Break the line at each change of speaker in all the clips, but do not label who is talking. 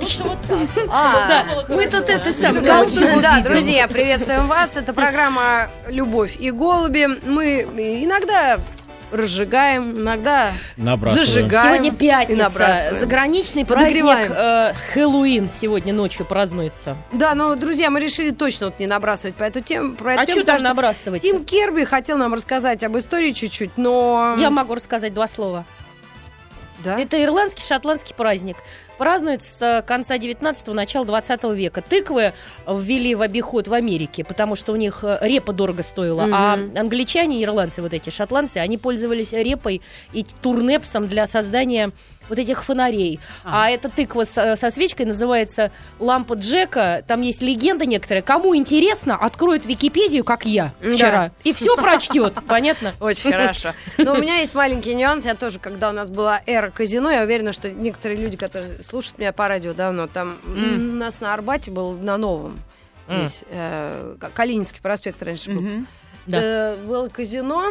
Лучше вот так.
А,
Да, мы тут это самое.
Да, друзья, приветствуем вас. Это программа «Любовь и голуби». Мы иногда разжигаем, иногда зажигаем.
Сегодня пятница, заграничный праздник э, Хэллоуин сегодня ночью празднуется.
Да, но, друзья, мы решили точно вот не набрасывать по эту тему. Про эту
А
тему,
что там набрасывать?
Тим Керби хотел нам рассказать об истории чуть-чуть, но...
Я могу рассказать два слова.
Да?
Это ирландский шотландский праздник. Празднуется с э, конца 19-го, начала 20 века. Тыквы ввели в обиход в Америке, потому что у них э, репа дорого стоила. А
Мгм.
англичане, ирландцы, вот эти шотландцы, они пользовались репой и турнепсом для создания вот этих фонарей. А, эта тыква со, со свечкой называется лампа Джека. Там есть легенда некоторая. Кому интересно, откроет Википедию, как я
Да.
вчера, и все прочтет. Понятно?
Очень хорошо. Но у меня есть маленький нюанс. Я тоже, когда у нас была эра казино, я уверена, что некоторые люди, которые слушают меня по радио давно, там у нас на Арбате был на новом. Здесь э, Калининский проспект раньше был.
Да.
Э, было казино,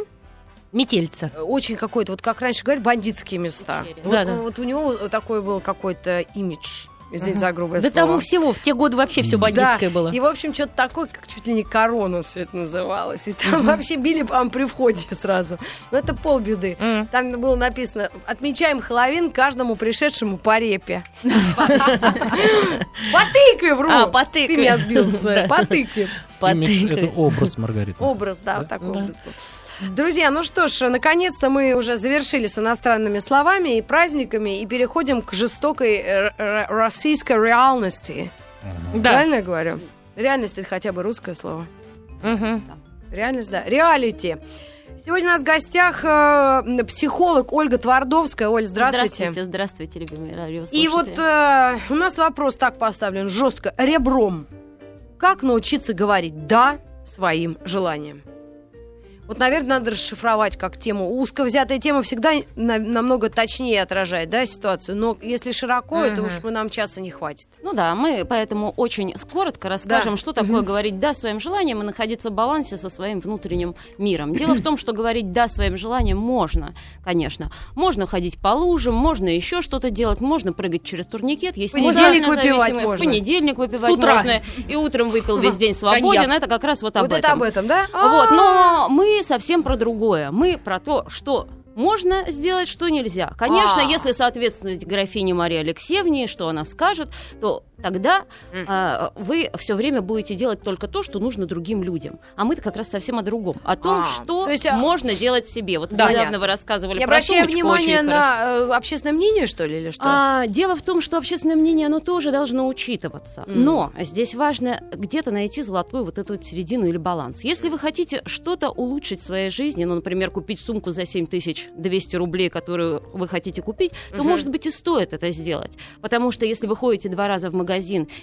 Метельца.
очень какой-то, вот как раньше говорят, бандитские места. Вот,
Да, да.
вот у него такой был какой-то имидж. Извините за грубое
Да
слово.
тому всего, в те годы вообще все
Да.
бандитское
Да.
было.
И, в общем, что-то такое, как чуть ли не корона все это называлось. И там вообще били, по при входе сразу. Но это полбеды.
М.
Там было написано, отмечаем Хэллоуин каждому пришедшему по репе. По тыкве, вру.
А, по тыкве.
Ты меня сбил. По тыкве.
Это образ, Маргарита.
Образ, да, вот такой
Да.
образ был. Друзья, ну что ж, наконец-то мы уже завершили с иностранными словами и праздниками и переходим к жестокой э, российской реальности.
Да.
Правильно я говорю? Реальность это хотя бы русское слово.
Мгм.
Реальность, да. Реалити. Сегодня у нас в гостях э, психолог Ольга Твардовская. Оль, здравствуйте.
Здравствуйте, здравствуйте, любимые радиослушатели.
И вот э, у нас вопрос так поставлен жестко, ребром. Как научиться говорить «да» своим желаниям? Вот, наверное, надо расшифровать как тему. Узко взятая тема всегда на- намного точнее отражает да, ситуацию. Но если широко, это
Мгм.
уж мы, нам часа не хватит.
Ну да, мы поэтому очень коротко расскажем,
Да.
что такое говорить «да» своим желаниям и находиться в балансе со своим внутренним миром. Дело в том, что говорить «да» своим желаниям можно, конечно. Можно ходить по лужам, можно еще что-то делать, можно прыгать через турникет. Есть
Понедельник выпивать можно.
В понедельник выпивать
С утра.
можно. И утром выпил весь день свободен. Это как раз вот об
вот это
этом.
об этом, да?
Вот,
А,
но мы совсем про другое. Мы про то, что можно сделать, что нельзя. Конечно,
А.
если соответствовать графине Марии Алексеевне, что она скажет, то тогда а, вы все время будете делать только то, что нужно другим людям. А мы-то как раз совсем о другом. О том,
А,
что
то есть, а-
можно делать себе. Вот
Да.
недавно
Понятно.
вы рассказывали
Я
про
обращаю
сумочку,
внимание
очень хорошо.
на э, общественное мнение, что ли, или что?
А, дело в том, что общественное мнение, оно тоже должно учитываться.
М.
Но здесь важно где-то найти золотую вот эту вот середину или баланс. Если вы хотите что-то улучшить в своей жизни, ну, например, купить сумку за 7200 рублей, которую вы хотите купить, то,
Мгм.
может быть, и стоит это сделать. Потому что если вы ходите два раза в магазин,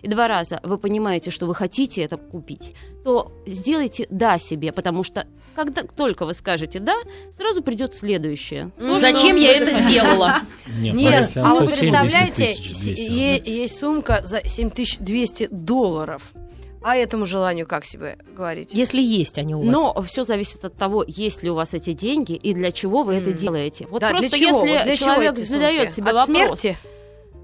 и два раза вы понимаете, что вы хотите это купить, то сделайте «да» себе, потому что когда только вы скажете «да», сразу придет следующее.
Ну,
Зачем я это сделала?
Нет,
а вы
170
представляете,
тысяч, 200,
е-
да.
есть сумка за 7200 долларов. А этому желанию как себе говорить?
Если есть они у вас.
Но все зависит от того, есть ли у вас эти деньги и для чего вы это
М.
делаете. Вот
Да,
просто
для чего?
если
Вот для чего
человек
сумки?
задает себе
От
вопрос,
смерти?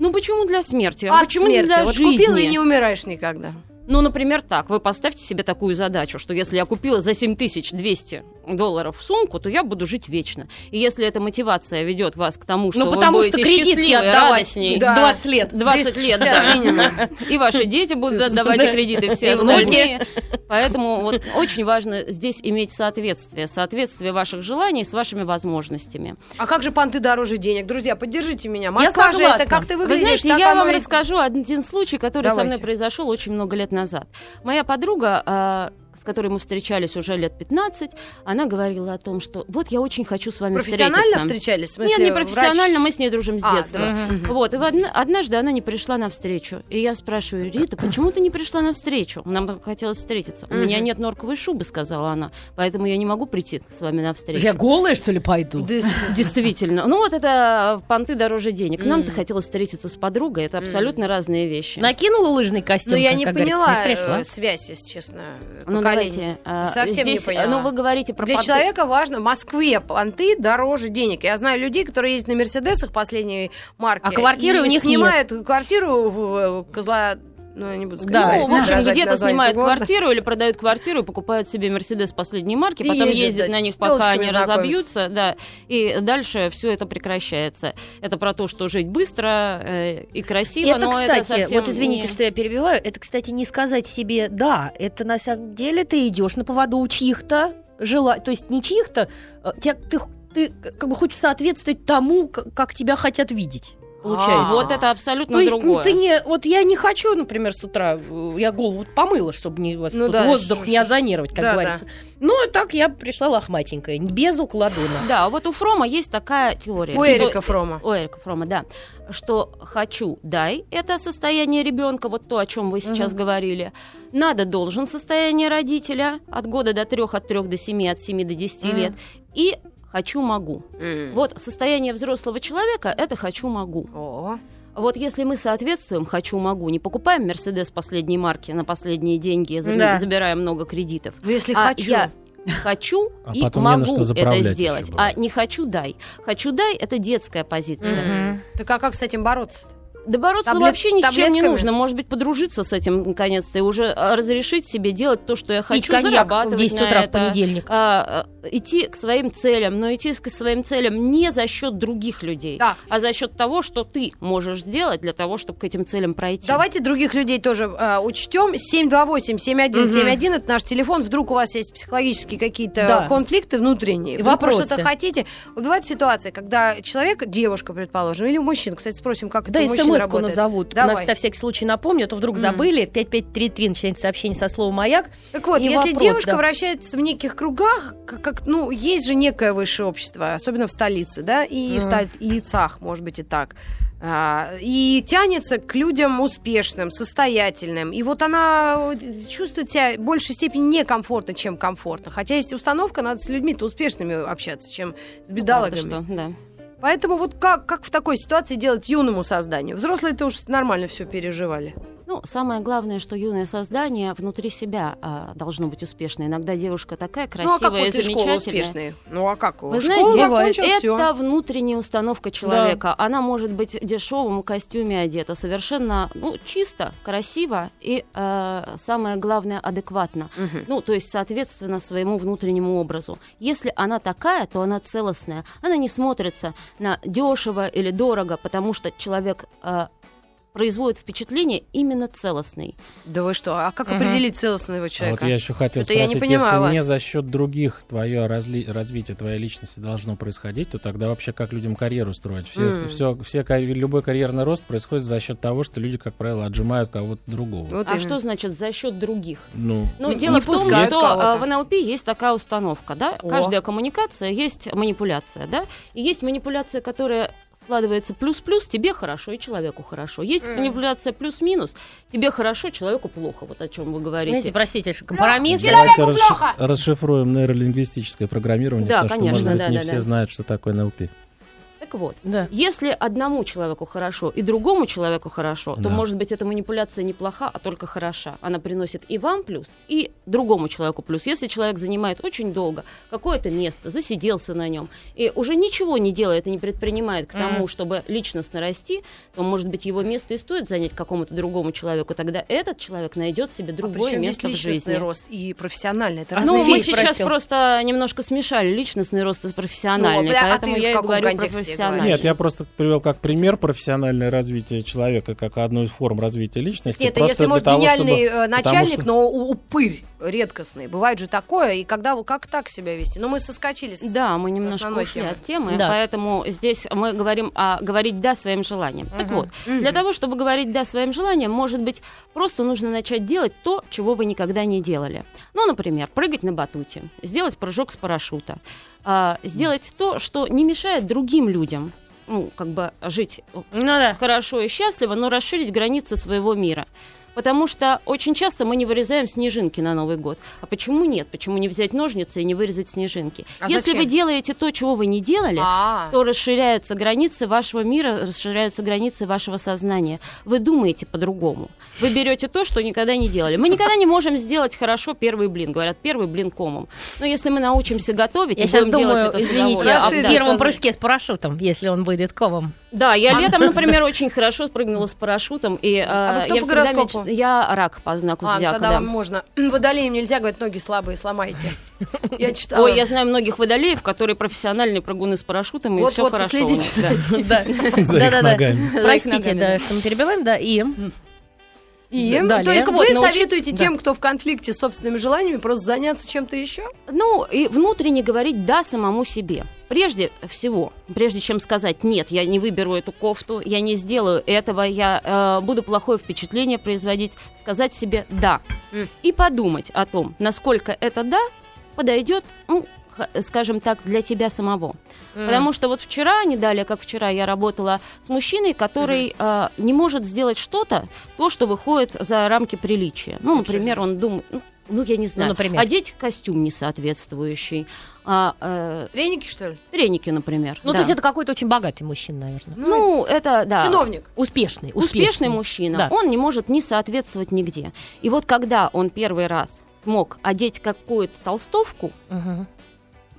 Ну почему для смерти? А
От
почему не
смерти.
для
вот
жизни?
купил и не умираешь никогда.
Ну, например, так. Вы поставьте себе такую задачу, что если я купила за 7200 долларов сумку, то я буду жить вечно. И если эта мотивация ведет вас к тому, что
ну,
вы
потому что
будете
кредитки
счастливы,
отдавать
Да.
20 лет.
20 лет,
250
да. И ваши дети будут отдавать и кредиты, все остальные. Поэтому вот очень важно здесь иметь соответствие. Соответствие ваших желаний с вашими возможностями.
А как же понты дороже денег? Друзья, поддержите меня.
Я
Массажи это как ты
Вы
выглядишь,
знаете,
так
я вам
и-
расскажу один случай, который со мной произошел очень много лет назад. Моя подруга, а, с которой мы встречались уже лет 15, она говорила о том, что вот я очень хочу с вами
Профессионально
встретиться.
встречались? В смысле,
Нет, не
врач?
профессионально, мы с ней дружим с
А,
детства.
Мгм.
Вот, и однажды она не пришла на встречу. И я спрашиваю, Рита, почему ты не пришла на встречу? Нам так хотелось встретиться. У меня нет норковой шубы, сказала она, поэтому я не могу прийти с вами на встречу.
Я голая, что ли, пойду?
Действительно. Ну вот это понты дороже денег. Нам-то хотелось встретиться с подругой. Это абсолютно разные вещи.
Накинула лыжный костюм,
Ну, я не поняла э, связь, если честно.
Ну,
поколение.
давайте, а,
Совсем не
здесь,
поняла.
Ну, вы говорите про
Для
понты.
человека важно, в Москве понты дороже денег. Я знаю людей, которые ездят на Мерседесах последней марки.
А квартиры у них
снимают квартиру в, в Козла... Ну, я не буду
Да,
сказать.
Ну, в общем, где-то снимают
города.
квартиру или продают квартиру и покупают себе Мерседес последней марки,
И
потом
ездят,
ездят
да,
на них, пока они разобьются, да, и дальше все это прекращается. Это про то, что жить быстро э, и красиво,
это,
но
кстати,
это совсем
вот извините,
не-
что я перебиваю, это, кстати, не сказать себе «да», это на самом деле ты идешь на поводу у чьих-то желаний, то есть не чьих-то, э, тебя- ты, ты как бы хочешь соответствовать тому, как тебя хотят видеть. Получается.
А.
Вот это абсолютно
То есть, ну,
другое.
ты не, вот я не хочу, например, с утра, э, я голову помыла, чтобы не, вас
Ну
тут
да,
воздух не озонировать, как
да,
говорится. Ну, и так я пришла лохматенькая, без укладона.
Да, вот у Фрома есть такая теория.
У Эрика Фрома.
У Эрика Фрома, да. Что хочу, дай, это состояние ребенка, вот то, о чем вы сейчас говорили. Надо, должен состояние родителя от года до трех, от трех до семи, от семи до десяти
Мгм.
лет. И хочу, могу.
М.
Вот состояние взрослого человека это хочу, могу.
О,
Вот если мы соответствуем хочу, могу, не покупаем Мерседес последней марки на последние деньги,
Да.
забираем много кредитов.
ну если
А
хочу.
я хочу
А
и могу это сделать. А не хочу дай. Хочу дай это детская позиция.
Мгм.
Так а как с этим бороться?
Да бороться
Таблет-
вообще ни с чем не нужно. Может быть, подружиться с этим наконец-то и уже а, разрешить себе делать то, что я
Пить
хочу,
коньяк в
зарабатывать
10
на
утра в
это,
понедельник.
а, а, идти к своим целям, но идти к своим целям не за счет других людей,
Да.
а за счет того, что ты можешь сделать для того, чтобы к этим целям пройти.
Давайте других людей тоже э, учтем. 728-7171 это наш телефон. Вдруг у вас есть психологические какие-то
Да.
конфликты внутренние.
И
вы
вопросы.
что-то хотите. Вот бывает ситуация, когда человек, девушка, предположим, или мужчина, кстати, спросим, как
Да,
это у мужчин
смс-ку
работает.
назовут.
Давай.
На, всякий случай напомню, а то вдруг
М.
забыли. 5533 начинается сообщение со словом «Маяк».
Так вот, если
вопрос,
девушка
да.
вращается в неких кругах, как, как, ну, есть же некое высшее общество, особенно в столице, да, и в
Мгм.
столицах, может быть, и так. А, и тянется к людям успешным, состоятельным. И вот она чувствует себя в большей степени некомфортно, чем комфортно. Хотя есть установка, надо с людьми-то успешными общаться, чем с
Ну,
бедолагами.
правда, что, да.
Поэтому вот как, как в такой ситуации делать юному созданию? Взрослые-то уж нормально все переживали.
Ну, самое главное, что юное создание внутри себя а, должно быть успешное. Иногда девушка такая красивая
ну, а как после школы
замечательная.
успешные? Ну, а как?
Вы знаете, это
всё.
внутренняя установка человека. Она может быть в дешевом костюме одета, совершенно ну, чисто, красиво и, э, самое главное, адекватно.
Мгм.
Ну, то есть, соответственно, своему внутреннему образу. Если она такая, то она целостная. Она не смотрится на дешево или дорого, потому что человек э, производит впечатление именно целостный.
Да вы что? А как
Мгм.
определить целостного
А вот
человека?
я еще хотел
Это я не
спросить,
понимаю
если
вас.
не за счет других твое разли- развитие твоей личности должно происходить, то тогда вообще как людям карьеру строить? Все,
М.
все, все, любой карьерный рост происходит за счет того, что люди, как правило, отжимают кого-то другого.
Вот
а
именно.
что значит за счет других?
Ну,
Ну, дело
не
в том, что
кого-то.
а, в НЛП есть такая установка, да?
О.
Каждая коммуникация есть манипуляция, да? И есть манипуляция, которая складывается плюс-плюс, тебе хорошо и человеку хорошо. Есть
М.
манипуляция плюс-минус, тебе хорошо, человеку плохо. Вот о чем вы говорите.
Знаете, простите, компромисс.
давайте
Человеку
расши-
плохо!
расшифруем нейролингвистическое программирование,
Да,
потому что,
конечно,
может быть,
да,
не
да,
все
да.
знают, что такое НЛП.
Так вот,
Да.
если одному человеку хорошо и другому человеку хорошо, то,
Да.
может быть, эта манипуляция не плоха, а только хороша. Она приносит и вам плюс, и другому человеку плюс. Если человек занимает очень долго какое-то место, засиделся на нем, и уже ничего не делает и не предпринимает к тому,
Мгм.
чтобы личностно расти, то, может быть, его место и стоит занять какому-то другому человеку. Тогда этот человек найдет себе
А
другое
причем
место в жизни.
рост и профессиональный? Это
А
Ну, мы сейчас
спросил.
просто немножко смешали личностный рост и профессиональный,
Ну, а
поэтому
ты в
я и
каком
говорю про
контексте
профессиональный.
Нет, я просто привел как пример профессиональное развитие человека, как одну из форм развития личности.
Нет, это если, может,
того,
гениальный
чтобы-
э, начальник,
что-
но упырь редкостный. Бывает же такое, и когда вы как так себя вести? Ну, мы соскочили с
Да, мы немножко ушли
темы.
от темы,
Да.
поэтому здесь мы говорим о говорить да своим желаниям. Так
Мгм.
вот, для того, чтобы говорить да своим желаниям, может быть, просто нужно начать делать то, чего вы никогда не делали. Ну, например, прыгать на батуте, сделать прыжок с парашюта, а, сделать то, что не мешает другим людям, ну, как бы жить
Ну да.
хорошо и счастливо, но расширить границы своего мира. Потому что очень часто мы не вырезаем снежинки на Новый год. А почему нет? Почему не взять ножницы и не вырезать снежинки?
А
Если
зачем?
вы делаете то, чего вы не делали,
А.
то расширяются границы вашего мира, расширяются границы вашего сознания. Вы думаете по-другому. Вы берете то, что никогда не делали. Мы никогда не можем сделать хорошо первый блин. Говорят, первый блин комом. Но если мы научимся готовить,
Я
и
сейчас
будем делать
думаю, извините, о
Расширить
первом прыжке с парашютом, если он выйдет комом.
Да, я летом, например, очень хорошо спрыгнула с парашютом. И,
А вы
э,
кто
я
по
всегда
гороскопу?
Я рак по знаку
А,
зодиака,
тогда
да.
вам можно. Водолеям нельзя, говорят, ноги слабые, сломаете. Я читала.
Ой, я знаю многих водолеев, которые профессиональные прыгуны с парашютом, и
Вот,
все
вот,
хорошо. них,
Да,
да.
За их
Да-да-да.
ногами.
Простите, да,
да.
что мы перебиваем, да, и...
И,
Далее.
то есть вы
научиться-
советуете
да.
тем, кто в конфликте с собственными желаниями, просто заняться чем-то еще?
Ну, и внутренне говорить «да» самому себе. Прежде всего, прежде чем сказать «нет, я не выберу эту кофту, я не сделаю этого, я э, буду плохое впечатление производить», сказать себе «да».
М.
И подумать о том, насколько это «да» подойдет, ну, скажем так, для тебя самого. Потому что вот вчера, не далее, как вчера, я работала с мужчиной, который э, не может сделать что-то, то, что выходит за рамки приличия. Ну, например, он думает, ну, ну, я не знаю,
например?
одеть костюм несоответствующий, а, э,
Треники, что ли?
треники, например.
Ну,
да.
то есть это какой-то очень богатый мужчина, наверное.
Ну, это, да.
Чиновник.
Успешный,
Успешный,
успешный.
мужчина,
Да.
он не может не соответствовать нигде. И вот когда он первый раз смог одеть какую-то толстовку,
Мгм.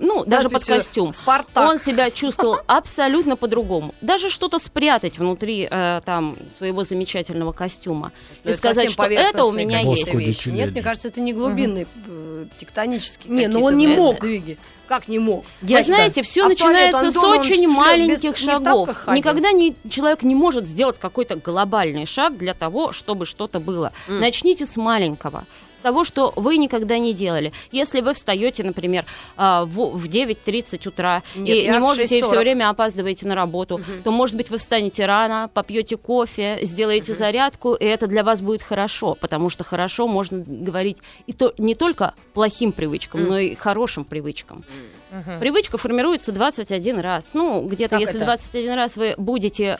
Ну, даже под
Надписью
костюм,
Спартак.
он себя чувствовал абсолютно по-другому. Даже что-то спрятать внутри э, там своего замечательного костюма
Ну,
и сказать, что это у меня есть.
Нет,
челяди.
мне кажется, это не глубинные, э, тектонические
Не, ну
какие-то,
он не мог.
сдвиги. Как не мог?
Вы
Дядька.
знаете, все
А в туалет
начинается
он
с очень
без-
маленьких
не в
шагов.
ходил?
Никогда не, человек не может сделать какой-то глобальный шаг для того, чтобы что-то было.
М.
Начните с маленького. Того, что вы никогда не делали. Если вы встаете, например, а, в, в 9.30 утра
Нет,
и не можете
6:40.
все время опаздываете на работу, то, может быть, вы встанете рано, попьете кофе, сделаете зарядку, и это для вас будет хорошо, потому что хорошо можно говорить и то, не только плохим привычкам,
М.
но и хорошим привычкам.
Мгм.
Привычка формируется 21 раз. Ну, где-то, если
это?
21 раз вы будете...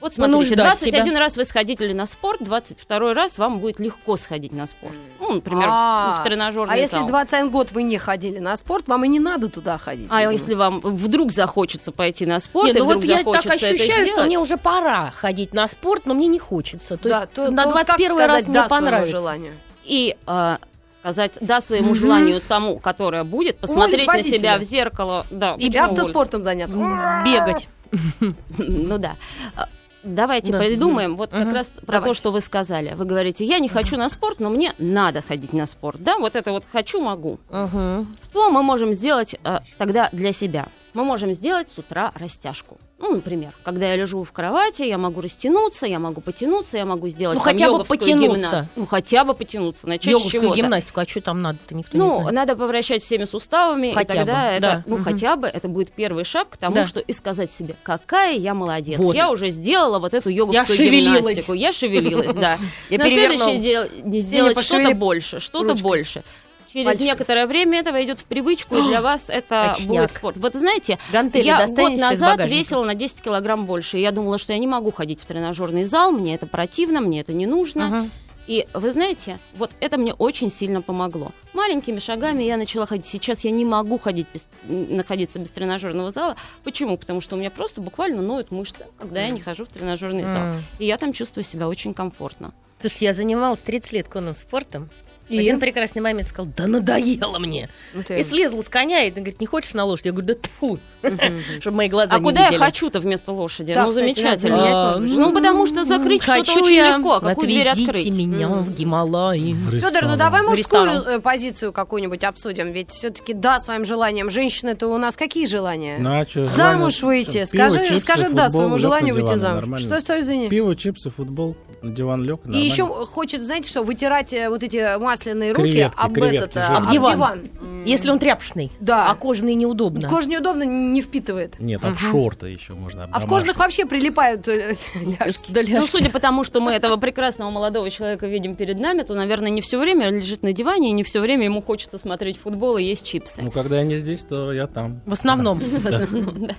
вот смотрите,
Вынуждать
21
себя.
раз вы сходили на спорт, 22 раз вам будет легко сходить на спорт. Ну, например, в-
А,
в тренажерный
А если
зал.
21 год вы не ходили на спорт, вам и не надо туда ходить.
А если вам вдруг захочется пойти на спорт,
Не,
и
ну
вдруг
вот я так ощущаю, что мне уже пора ходить на спорт, но мне не хочется. То
Да,
есть
то-
на
то вот как
21 раз
сказать
мне
«да»
понравится.
желанию?
и а, сказать да своему
Мгм.
желанию тому, которое будет, посмотреть на
водителя.
себя в зеркало, да,
И автоспортом заняться.
Бегать.
Ну да. Давайте
Да.
придумаем вот как
Мгм.
раз про
Давайте.
то, что вы сказали. Вы говорите, я не хочу на спорт, но мне надо ходить на спорт. Да, вот это вот хочу, могу.
Мгм.
Что мы можем сделать а, тогда для себя? Мы можем сделать с утра растяжку. Ну, например, когда я лежу в кровати, я могу растянуться, я могу потянуться, я могу сделать
Ну,
там
хотя бы потянуться.
гимнастику. Ну, хотя бы потянуться, начать с
Йоговскую
чего-то.
гимнастику, а что там надо-то, никто не
Ну,
знает.
надо повращать всеми суставами,
Хотя
и тогда
бы,
это,
да.
ну,
Мгм.
хотя бы это будет первый шаг к тому,
Да.
что и сказать себе, какая я молодец.
Вот.
Я уже сделала вот эту йоговскую
Я
гимнастику. Я шевелилась, да.
Я
На следующий не сделать что-то больше, что-то больше. Через
Пальчиком.
некоторое время это войдет в привычку, и для вас это
Очняк.
будет спорт. Вот знаете,
Гантели
я год назад весила на 10 килограмм больше. и Я думала, что я не могу ходить в тренажерный зал, мне это противно, мне это не нужно.
Мгм.
И вы знаете, вот это мне очень сильно помогло. Маленькими шагами я начала ходить. Сейчас я не могу ходить без, находиться без тренажерного зала. Почему? Потому что у меня просто буквально ноют мышцы, когда я не хожу в тренажерный зал. И я там чувствую себя очень комфортно.
Слушай, я занималась 30 лет конным спортом.
И?
один прекрасный момент сказал, да надоело мне.
Ну, ты-
И слезла с коня, и говорит, не хочешь на лошадь? Я говорю, да тьфу, чтобы мои глаза
А куда я хочу-то вместо лошади? Ну, замечательно.
А,
Ну, потому что закрыть что-то очень легко. А какую дверь открыть?
меня в Гималаи.
Федор, ну давай мужскую э, позицию какую-нибудь обсудим. Ведь все-таки да, своим желанием. Женщины-то у нас какие желания?
Ну, а чё,
Замуж выйти. Скажи, скажи да своему желанию выйти замуж. Что, что, извини?
Пиво, чипсы, футбол, на диван лег.
И еще хочет, знаете что, вытирать э, вот эти масляные руки
Креветки,
об
креветки
этот, э,
жирные.
об
Об диван.
диван.
Если он тряпочный,
Да.
а кожаный неудобно.
Кожа неудобно, не впитывает.
Нет, об шорты еще можно. об
А в кожных вообще прилипают э, ляжки.
Да,
Ну,
ляжки.
судя по тому, что мы этого прекрасного молодого человека видим перед нами, то, наверное, не все время он лежит на диване, и не все время ему хочется смотреть футбол и есть чипсы.
Ну, когда я не здесь, то я там.
В основном.
В основном, да.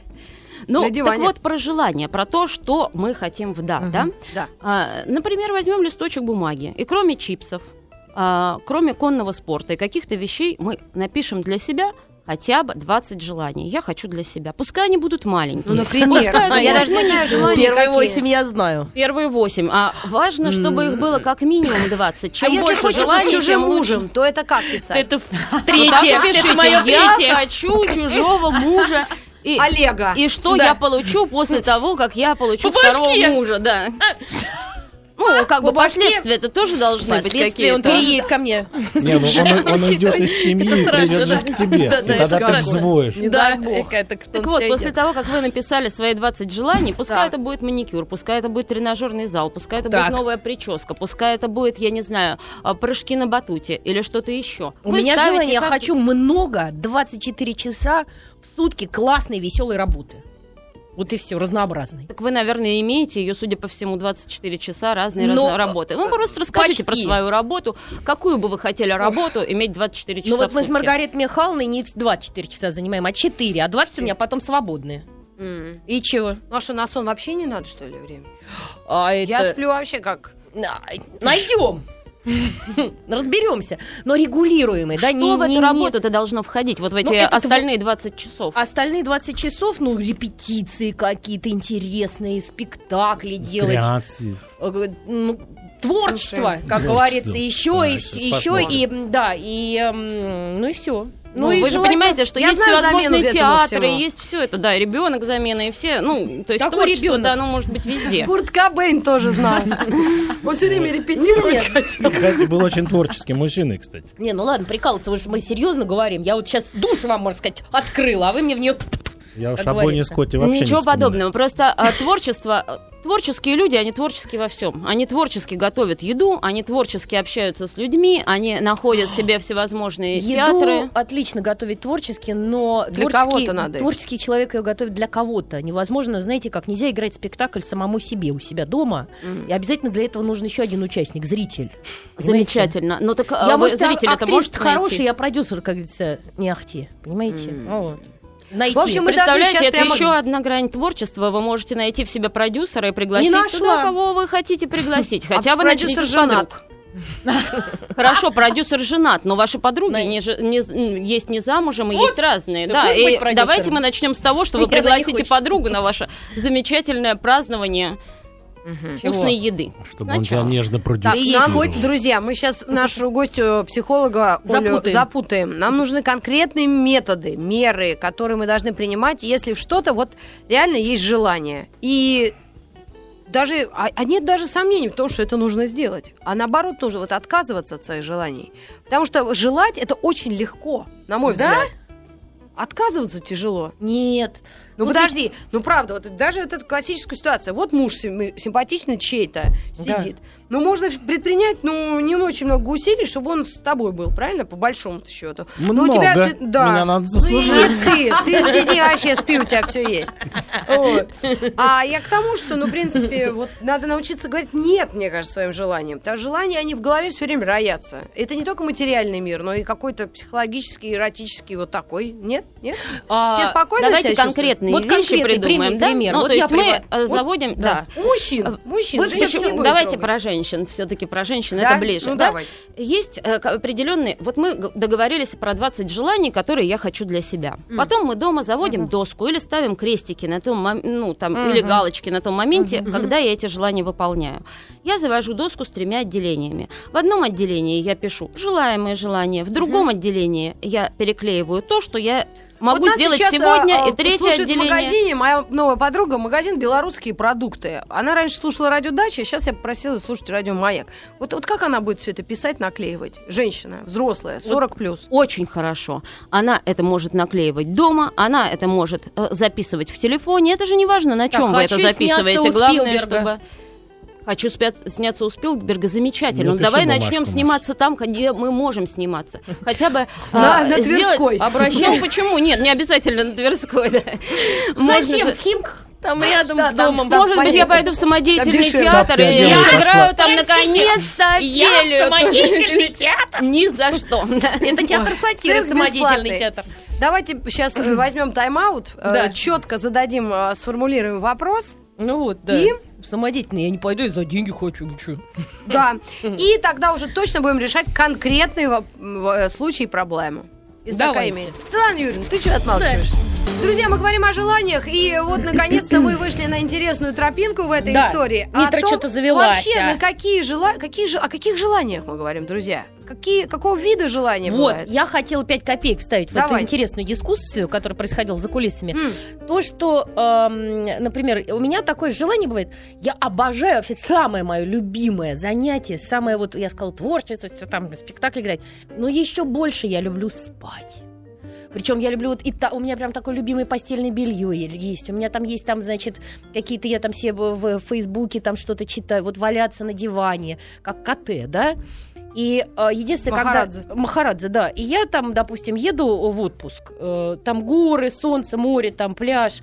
Ну,
На
так вот про желание, про то, что мы хотим в да,
Мгм.
да?
Да.
А, например, возьмем листочек бумаги, и кроме чипсов, а, кроме конного спорта и каких-то вещей, мы напишем для себя хотя бы 20 желаний. Я хочу для себя. Пускай они будут маленькие.
Ну, например,
Пускай это
я даже не знаю желания
Первые
какие.
восемь я знаю.
Первые восемь. А важно, чтобы их было как минимум 20. Чем
а если
больше
хочется
желаний,
с чужим мужем, то это как писать?
Это
Вот так
третье.
и пишите.
Это мое
Я
третье.
хочу чужого мужа. И,
Олега.
и что
Да.
я получу после того, как я получу
По
второго
башке.
мужа, да. Ну, как бы последствия это тоже должны быть
Последствия он
какие-то.
переедет ко мне.
Не, ну он, он уйдет из семьи и придет жить к тебе.
Да,
тогда ты взвоешь.
Да,
Так вот, после того, как вы написали свои 20 желаний, пускай это будет маникюр, пускай это будет тренажерный зал, пускай это будет новая прическа, пускай это будет, я не знаю, а, прыжки на батуте или что-то еще.
У меня желание, я хочу много, 24 часа в сутки классной, веселой работы. Вот и все, разнообразной.
Так вы, наверное, имеете ее, судя по всему, 24 часа разные
Но,
раз- работы. Ну, просто расскажите про
почти.
свою работу. Какую бы вы хотели работу иметь 24 часа
Ну вот мы с? Маргаритой Михайловной не 24 часа занимаем, а 4, а 20 у меня потом свободные.
М.
И чего?
Ну а что, на сон вообще не надо, что ли, время?
А
Я
это-
сплю вообще как...
Найдем. Разберемся. Но регулируемый, да,
Что
не,
в эту
не- не-
работу-то должно входить? Вот в эти
это
остальные 20 часов.
Остальные 20 часов, ну, репетиции какие-то интересные, спектакли делать.
Креации.
э, ну, творчество, как
Творчество.
говорится, еще
Да,
и еще и да и м, ну и все.
Ну, вы же понимаете, что есть
знаю
всевозможные театры, есть все это, да, ребенок замена и все, ну, то есть
Какой
творчество
ребенок?
оно может быть везде.
Курт Кобейн тоже знал. Он все время репетировать хотел.
Был очень творческий мужчина, кстати.
Не, ну ладно, прикалываться, вы же мы серьезно говорим. Я вот сейчас душу вам, можно сказать, открыла, а вы мне в нее
Я уж о Бонни. Скотте вообще не
Ничего
вспоминаю.
подобного. Просто а, творчество, творческие люди, они творческие во всем. Они творчески готовят еду, они творчески общаются с людьми, они находят себе всевозможные
Еду
театры.
отлично готовить творчески, но
Для
творческий,
кого-то надо
творческий человек ее готовит для кого-то. Невозможно, знаете, как нельзя играть спектакль самому себе у себя дома. И обязательно для этого нужен еще один участник, зритель. Понимаете?
Замечательно. Ну так а
Я,
вы,
может,
зритель это может
хороший,
найти?
я продюсер, как говорится, не ахти. Понимаете? Вот. Найти.
В общем, мы
Представляете,
сейчас
это
прямо-
еще одна грань творчества. Вы можете найти в себе продюсера и пригласить
Не нашла.
туда, кого вы хотите пригласить. Хотя
А
бы
продюсер
начните с
женат.
подруг. Хорошо, продюсер женат, но ваши подруги
Да.
не же- не- м, есть не замужем и
Вот.
есть разные. Да, и давайте мы начнем с того, что вы пригласите подругу на ваше замечательное празднование
Чего?
вкусной еды.
Чтобы он тебя
Сначала.
нежно
Так,
продюсировал.
нам, друзья, мы сейчас нашу гостью психолога Олю
Запутаем.
запутаем. Нам нужны конкретные методы, меры, которые мы должны принимать, если в что-то вот реально есть желание. И даже, а, а нет даже сомнений в том, что это нужно сделать. А наоборот, нужно вот отказываться от своих желаний. Потому что желать это очень легко, на мой
Да?
взгляд. Отказываться тяжело.
Нет.
Ну,
Ну,
подожди, ну правда, вот даже вот эта классическая ситуация. Вот муж сим- симпатичный чей-то
Да.
Сидит. Ну, можно предпринять, ну, не очень много усилий, чтобы он с тобой был, правильно? По большому счету. Но
Много.
у тебя, ты- да.
Меня надо
Ну,
заслужить.
нет, ты, ты сиди вообще, спи, у тебя все есть. Вот. А я к тому, что, ну, в принципе, вот надо научиться говорить нет, мне кажется, своим желаниям. Потому что желания, они в голове все время роятся. Это не только материальный мир, но и какой-то психологический, эротический вот такой. Нет? Нет?
А,
Все спокойно
Давайте
себя
конкретные
Вот
вещи придумаем,
пример,
да?
пример.
Ну,
Вот
то есть мы
привод-
э,
вот,
заводим,
да.
да.
У мужчин, мужчин.
Вы
будем
давайте
трогать.
Женщин, все-таки про женщин,
Да?
это ближе.
Ну,
да?
давайте.
Есть э, определенные... Вот мы договорились про 20 желаний, которые я хочу для себя. Потом мы дома заводим доску или ставим крестики на том, ну, там, или галочки на том моменте, когда я эти желания выполняю. Я завожу доску с тремя отделениями. В одном отделении я пишу желаемые желания, в другом отделении я переклеиваю то, что я могу
Вот
сделать
сейчас,
сегодня,
а,
и третье
слушает
отделение...
в магазине моя новая подруга, магазин «Белорусские продукты». Она раньше слушала радио «Дача», сейчас я попросила слушать радио «Маяк». Вот, вот как она будет все это писать, наклеивать? Женщина, взрослая, 40 плюс.
Очень хорошо. Она это может наклеивать дома, она это может э, записывать в телефоне. Это же не важно, на
Так,
чем вы это
«Хочу
записываете. Главное,
Спилберга».
чтобы... Хочу спя- сняться у Спилберга, замечательно.
Ну,
Ну, давай начнем сниматься там, где мы можем сниматься. Хотя бы
На-
а,
на Тверской.
Ну, почему? Нет, не обязательно на Тверской. да. Можно
Зачем?
же-
В Химках? Там рядом
Да,
с
там-
домом.
там
Может быть, я пойду в самодеятельный
Там
театр,
Там
и я сыграю там наконец-то
Я в самодеятельный театр.
Ни за что. да.
Это театр сатиры, самодеятельный театр.
Давайте сейчас э, возьмем тайм-аут, э,
Да.
четко зададим, э, сформулируем вопрос.
Ну вот, да.
И?
Самодеятельно, я не пойду, я за деньги хочу, вы чё?
Да. И тогда уже точно будем решать конкретные э, случаи и проблемы. Если такая имеется. Светлана Юрьевна, ты что отмалчиваешься? Друзья, мы говорим о желаниях, и вот, наконец-то, мы вышли на интересную тропинку в этой
Да.
истории. О том,
что-то завелась,
Вообще,
а.
на какие жела... какие же... о каких желаниях мы говорим, друзья? Какие... Какого вида желания
Вот,
бывает?
я хотела 5 копеек вставить в эту
Давай.
интересную дискуссию, которая происходила за кулисами.
М,
То, что, эм, например, у меня такое желание бывает, я обожаю вообще самое мое любимое занятие, самое вот, я сказала, творчество, там, спектакль играть, но еще больше я люблю спать. Причем я люблю вот и та, у меня прям такое любимое постельное белье есть. У меня там есть там, значит, какие-то я там все в, в Фейсбуке там что-то читаю, вот валяться на диване, как коте, да. И э, единственное,
Махарадзе.
когда... Махарадзе, да. И я там, допустим, еду в отпуск. э, там горы, солнце, море, там пляж.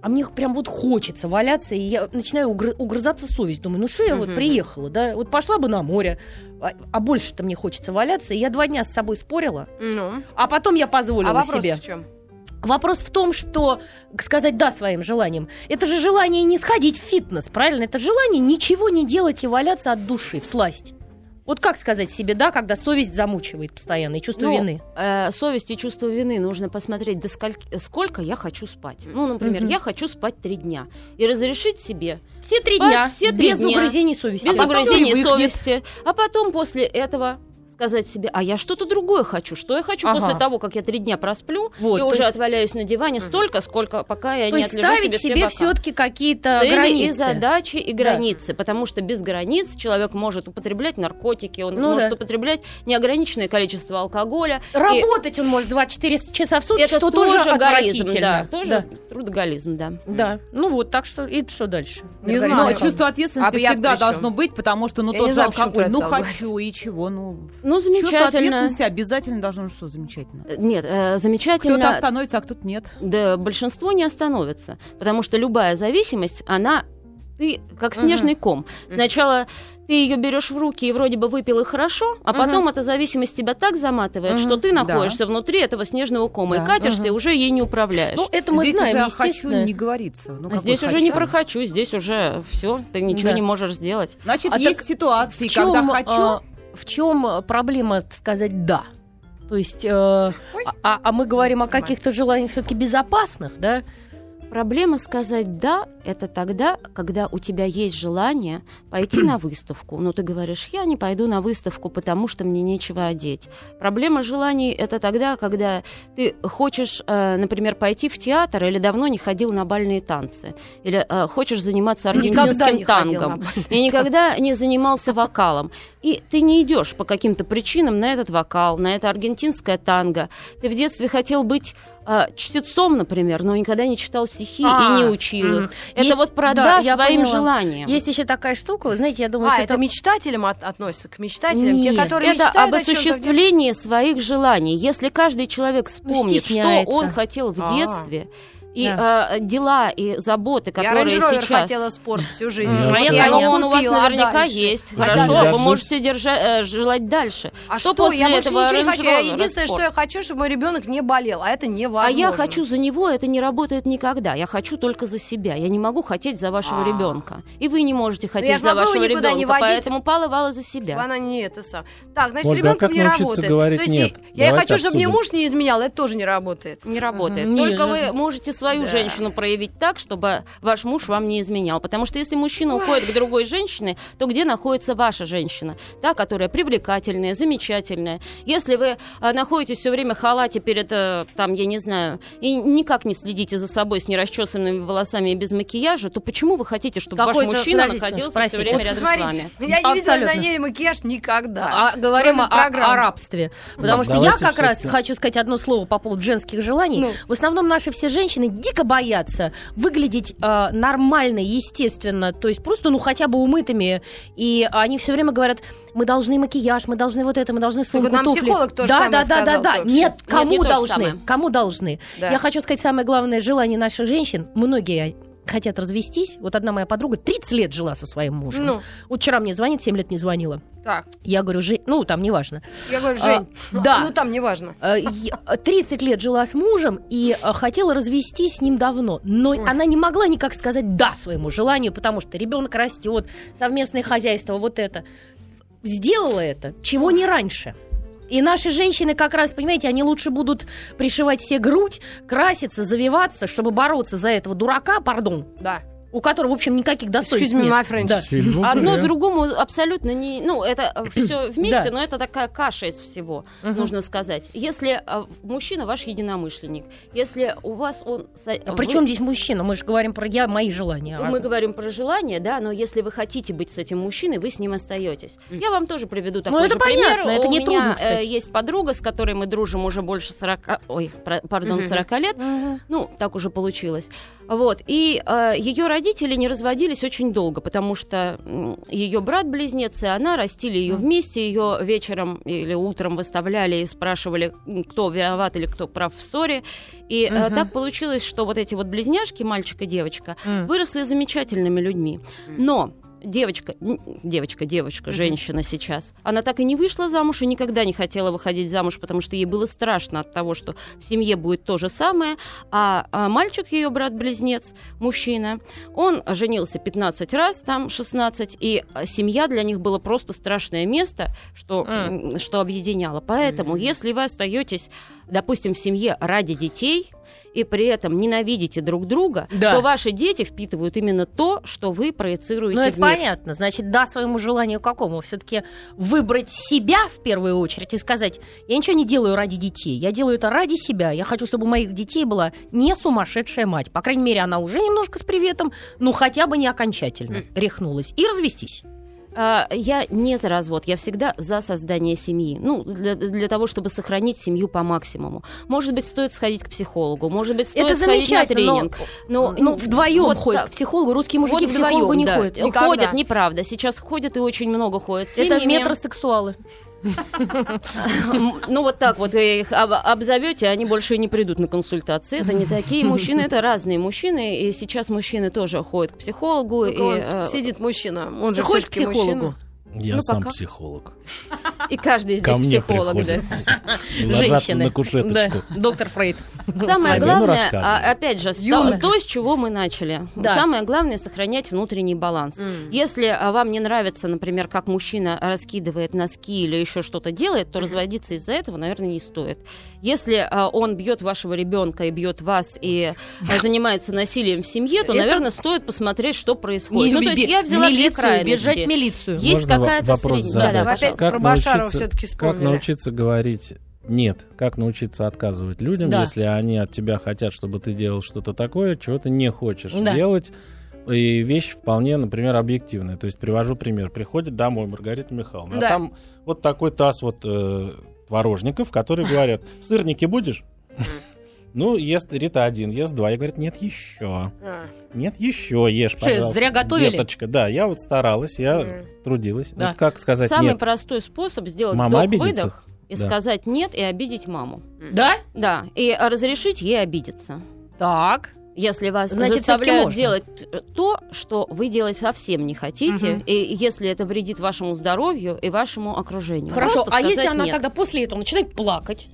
А мне прям вот хочется валяться, и я начинаю угры- угрызаться совесть. Думаю, ну что я вот
Мгм.
приехала, да? Вот пошла бы на море, а, а больше-то мне хочется валяться. И я два дня с собой спорила,
Ну,
а потом я позволила
а вопрос
себе.
в чем?
Вопрос в том, что сказать «да» своим желаниям. Это же желание не сходить в фитнес, правильно? Это желание ничего не делать и валяться от души, в сласть. Вот как сказать себе «да», когда совесть замучивает постоянно и чувство
Ну,
вины?
э, совесть и чувство вины нужно посмотреть, до скольки, сколько я хочу спать. Ну, например,
Мгм.
я хочу спать три дня. И разрешить себе
Все три дня,
все три
без
дня.
угрызений совести.
без
А
угрызений совести. А потом после этого сказать себе, а я что-то другое хочу. Что я хочу
Ага.
после того, как я три дня просплю
Вот,
и уже
есть-
отваляюсь на диване столько, сколько пока я
То
не
есть
отлежу
ставить
себе, все
себе все-таки какие-то
Цели
границы.
и задачи и
Да.
границы, потому что без границ человек может употреблять наркотики, он
Ну
может
да.
употреблять неограниченное количество алкоголя. И
Работать он может 24 часа в сутки,
это
что
тоже
тоже отвратительно.
да, тоже
да.
трудоголизм, да.
Да. Ну вот, так что и что дальше?
Не знаю.
Но чувство ответственности
А
всегда должно быть, потому что, ну,
Я
тот же алкоголь, ну, хочу, и чего, ну...
Ну,
Чувство
замечательно.
ответственности обязательно должно, что, замечательно.
Нет, э, замечательно.
Кто-то остановится, а кто-то нет.
Да, большинство не остановится, потому что любая зависимость, она ты как снежный ком. Сначала ты ее берешь в руки и вроде бы выпил и хорошо, а потом эта зависимость тебя так заматывает,
Мгм.
что ты
Да.
находишься внутри этого снежного кома и
Да.
катишься, и
Мгм.
уже ей не управляешь.
Ну, это мы
Здесь
знаем,
уже хочу не говорится. Ну,
здесь уже не
хочу?
про хочу, здесь уже все, ты ничего
Да.
не можешь сделать.
Значит,
А
есть
так
ситуации,
чем,
когда хочу...
а, в чем проблема сказать да? То есть, э, а, а- а мы говорим о каких-то желаниях все-таки безопасных, да?
Проблема сказать «да» — это тогда, когда у тебя есть желание пойти на выставку. Но ты говоришь, я не пойду на выставку, потому что мне нечего одеть. Проблема желаний — это тогда, когда ты хочешь, э, например, пойти в театр или давно не ходил на бальные танцы, или э, хочешь заниматься аргентинским тангом, и никогда не занимался вокалом. И ты не идешь по каким-то причинам на этот вокал, на это аргентинское танго. Ты в детстве хотел быть а, чтецом, например, но никогда не читал стихи
А,
и не учил их. Это
Есть-
вот про
да,
своим
поняла.
желанием.
Есть еще такая штука, вы знаете, я думаю,
А,
что
это
это
мечтателям от- относится, к мечтателям, те,
Нет,
которые
это
мечтают
об осуществлении своих желаний. Если каждый человек вспомнит, что
стесняется.
он хотел в
А.
детстве, и
Да.
а, дела и заботы,
Я
которые
Rover
сейчас...
хотела спорт всю жизнь. Вот
а я
я его
он у вас
а
наверняка
дальше?
есть.
А
Хорошо,
дальше?
вы можете держа- э, желать дальше.
А
что
что?
после
я больше
этого
ничего не
Range
хочу. Я единственное,
спорт?
что я хочу, чтобы мой ребенок не болел, а это
А
невозможно.
я хочу за него, это не работает никогда. Я хочу только за себя. Я не могу хотеть за вашего
А.
ребенка. И вы не можете
я
хотеть
ж
за вашего
не
ребенка.
водить.
Поэтому Пала Вала за
Чтобы
себя.
она не это сам. Так, значит,
Ольга,
с ребенком
а как
не работает.
говорить
То есть
«нет»?
я хочу, чтобы мне муж не изменял, это тоже не работает.
Не работает. Только
Не,
вы
ну-
можете свою
Да.
женщину проявить так, чтобы ваш муж вам не изменял. Потому что если мужчина уходит к другой женщине, то где находится ваша женщина? Та, которая привлекательная, замечательная. Если вы а, находитесь все время в халате перед, э, там, я не знаю, и никак не следите за собой с нерасчесанными волосами и без макияжа, то почему вы хотите, чтобы ваш мужчина находился
спросите.
все время
Вот
рядом с
Смотрите,
вами?
я не видела
Абсолютно.
на ней макияж никогда.
А говорим о,
программ.
о рабстве. Потому
Да,
что я как раз хочу сказать одно слово по поводу женских желаний.
Ну.
В основном наши все женщины дико боятся выглядеть э, нормально, естественно, то есть просто, ну, хотя бы умытыми. И они все время говорят, мы должны макияж, мы должны вот это, мы должны сумку,
нам
туфли.
психолог то же
да, да, да, да, да.
только
Нет, кому
Нет, не
должны? Кому должны?
Да.
Я хочу сказать, самое главное желание наших женщин, многие хотят развестись. Вот одна моя подруга 30 лет жила со своим мужем.
Ну,
Вот вчера мне звонит, 7 лет не звонила.
так.
Я говорю, Жень, ну, там, неважно.
Я говорю, Жень,
А, да.
ну там неважно.
Э, я 30 лет жила с мужем и э, хотела развестись с ним давно. Но
Ой.
она не могла никак сказать «да» своему желанию, потому что ребенок растет, совместное хозяйство, вот это. Сделала это, чего не раньше. И наши женщины как раз, понимаете, они лучше будут пришивать себе грудь, краситься, завиваться, чтобы бороться за этого дурака, пардон,
Да.
У которого, в общем, никаких достоинств
Excuse me,
нет.
my friend.
Да.
Одно другому абсолютно не... Ну, это все вместе,
Да.
но это такая каша из всего,
Мгм.
нужно сказать. Если а, мужчина ваш единомышленник, если у вас он...
А
вы-
при чем здесь мужчина? Мы же говорим про я, мои желания. А-
Мы говорим про желание, да, но если вы хотите быть с этим мужчиной, вы с ним остаетесь. Я вам тоже приведу такой
Ну, это
же пример.
понятно, это
У
не
меня
трудно,
э,
кстати.
есть подруга, с которой мы дружим уже больше 40... Ой, пардон,
Мгм.
40 лет.
Мгм.
Ну, так уже получилось. Вот. И э, ее родители не разводились очень долго, потому что ее брат-близнец и она растили ее вместе. Ее вечером или утром выставляли и спрашивали, кто виноват или кто прав в ссоре. И э,
Мгм.
так получилось, что вот эти вот близняшки, мальчик и девочка,
М.
выросли замечательными людьми. Но девочка, девочка, девочка, женщина сейчас, она так и не вышла замуж и никогда не хотела выходить замуж, потому что ей было страшно от того, что в семье будет то же самое. А, а мальчик, ее брат-близнец, мужчина, он женился 15 раз, там 16, и а, семья для них было просто страшное место, что,
м,
что объединяло. Поэтому,
Мгм.
если вы остаетесь, допустим, в семье ради детей, и при этом ненавидите друг друга,
Да.
то ваши дети впитывают именно то, что вы проецируете
Ну, это понятно. Значит, да, своему желанию какому? Все-таки выбрать себя в первую очередь и сказать, я ничего не делаю ради детей, я делаю это ради себя. Я хочу, чтобы у моих детей была не сумасшедшая мать. По крайней мере, она уже немножко с приветом, ну, хотя бы не окончательно рехнулась. И развестись.
А, Я не за развод, я всегда за создание семьи. Ну, для, для того, чтобы сохранить семью по максимуму. Может быть, стоит сходить к психологу, может быть, стоит
это
сходить на
замечательно, но,
тренинг. Но,
ну, вдвоем
вот
ходят
так.
к психологу. Русские мужики
Вот
к психологу
вдвоем,
не
да.
ходят.
Никогда.
Ходят, неправда. Сейчас ходят и очень много ходят. с
Это
семьями.
метросексуалы.
Ну, вот так вот вы их об- обзовете, они больше не придут на консультации. Это не такие мужчины, это разные мужчины. И сейчас мужчины тоже ходят к психологу. И, э,
сидит мужчина, он же
Ты ходишь к психологу?
мужчина.
Я
Ну,
сам
пока.
психолог.
и каждый здесь
Ко мне
психолог. да.
приходят. Ложатся
Женщины.
на кушеточку.
Да, доктор Фрейд.
Самое
Ну,
главное, а, опять же, то, с чего мы начали.
Да.
Самое главное сохранять внутренний баланс.
М.
Если а, вам не нравится, например, как мужчина раскидывает носки или еще что-то делает, то разводиться из-за этого, наверное, не стоит. Если а, он бьет вашего ребенка и бьет вас и а, занимается насилием в семье, то,
Это-
наверное, стоит посмотреть, что происходит. ну, то есть я взяла
в
две
милицию,
крайности.
бежать в милицию.
Есть
Вопрос задать?
Да, да, пожалуйста.
про Башарова
научиться-
всё-таки
Как научиться говорить нет? Как научиться отказывать людям,
Да.
если они от тебя хотят, чтобы ты делал что-то такое, чего ты не хочешь
Да.
делать? И вещь вполне, например, объективная. То есть привожу пример. Приходит домой Маргарита Михайловна,
Да.
а там вот такой таз вот э, творожников, которые говорят, сырники будешь? Ну, ест Рита один, ест два. Я говорю, нет, еще.
А,
Нет, еще ешь,
Что,
пожалуйста.
зря готовили?
Деточка, да, я вот старалась, я
Мгм.
трудилась.
Да.
Вот как сказать
Самый
нет?
простой способ сделать
Мама
вдох-выдох и
Да.
сказать нет и обидеть маму.
Да?
Да, и разрешить ей обидеться.
Так.
Если вас
Значит,
заставляют делать то, что вы делать совсем не хотите,
Мгм.
и если это вредит вашему здоровью и вашему окружению.
Хорошо,
Просто
а если она
нет.
тогда после этого начинает плакать?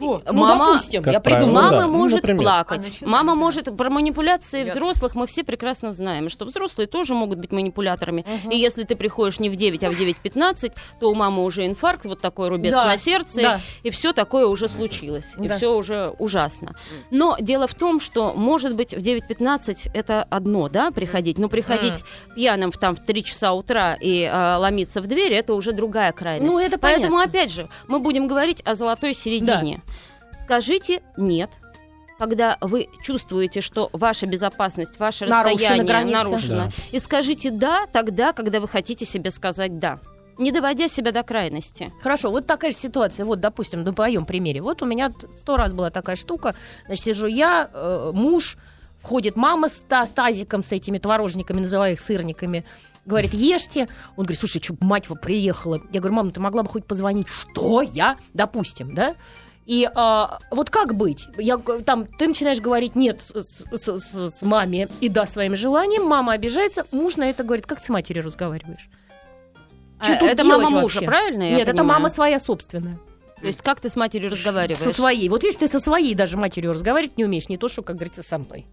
Кто?
Ну,
Мама-
допустим,
Как
я
правило,
придумала.
Мама
да, ну,
может
например.
плакать.
А
Мама
да.
может про манипуляции
Я-
взрослых мы все прекрасно знаем, что взрослые тоже могут быть манипуляторами. И если ты приходишь не в 9, а в 9.15, то у мамы уже инфаркт, вот такой рубец
Да,
на сердце,
да.
и все такое уже случилось. И
Да.
все уже ужасно. Но дело в том, что, может быть, в 9.15 это одно, да, приходить, но приходить пьяным в, там, в 3 часа утра и а, ломиться в дверь, это уже другая крайность.
Ну, это
Поэтому,
понятно.
опять же, мы будем говорить о золотой середине. Скажите «нет», когда вы чувствуете, что ваша безопасность, ваше
Нарушена
расстояние
граница.
нарушено.
Да.
И скажите «да» тогда, когда вы хотите себе сказать «да». Не доводя себя до крайности.
Хорошо, вот такая же ситуация. Вот, допустим, на моем примере. Вот у меня сто раз была такая штука. Значит, сижу я, э, муж, входит мама с та- тазиком, с этими творожниками, называю их сырниками. Говорит, ешьте. Он говорит, слушай, что мать вы приехала. Я говорю, мама, ты могла бы хоть позвонить? Что? Я? Допустим, да? И а, вот как быть? Я, там, ты начинаешь говорить нет с, с- с- с маме и да своим желанием, мама обижается, муж на это говорит, как ты с матерью разговариваешь? Чё
А,
тут
это мама
вообще?
мужа, правильно? я
Нет, это
понимаю?
мама своя собственная.
То есть как ты с матерью разговариваешь?
Со своей. Вот видишь, ты со своей даже матерью разговаривать не умеешь, не то, что, как говорится, со мной.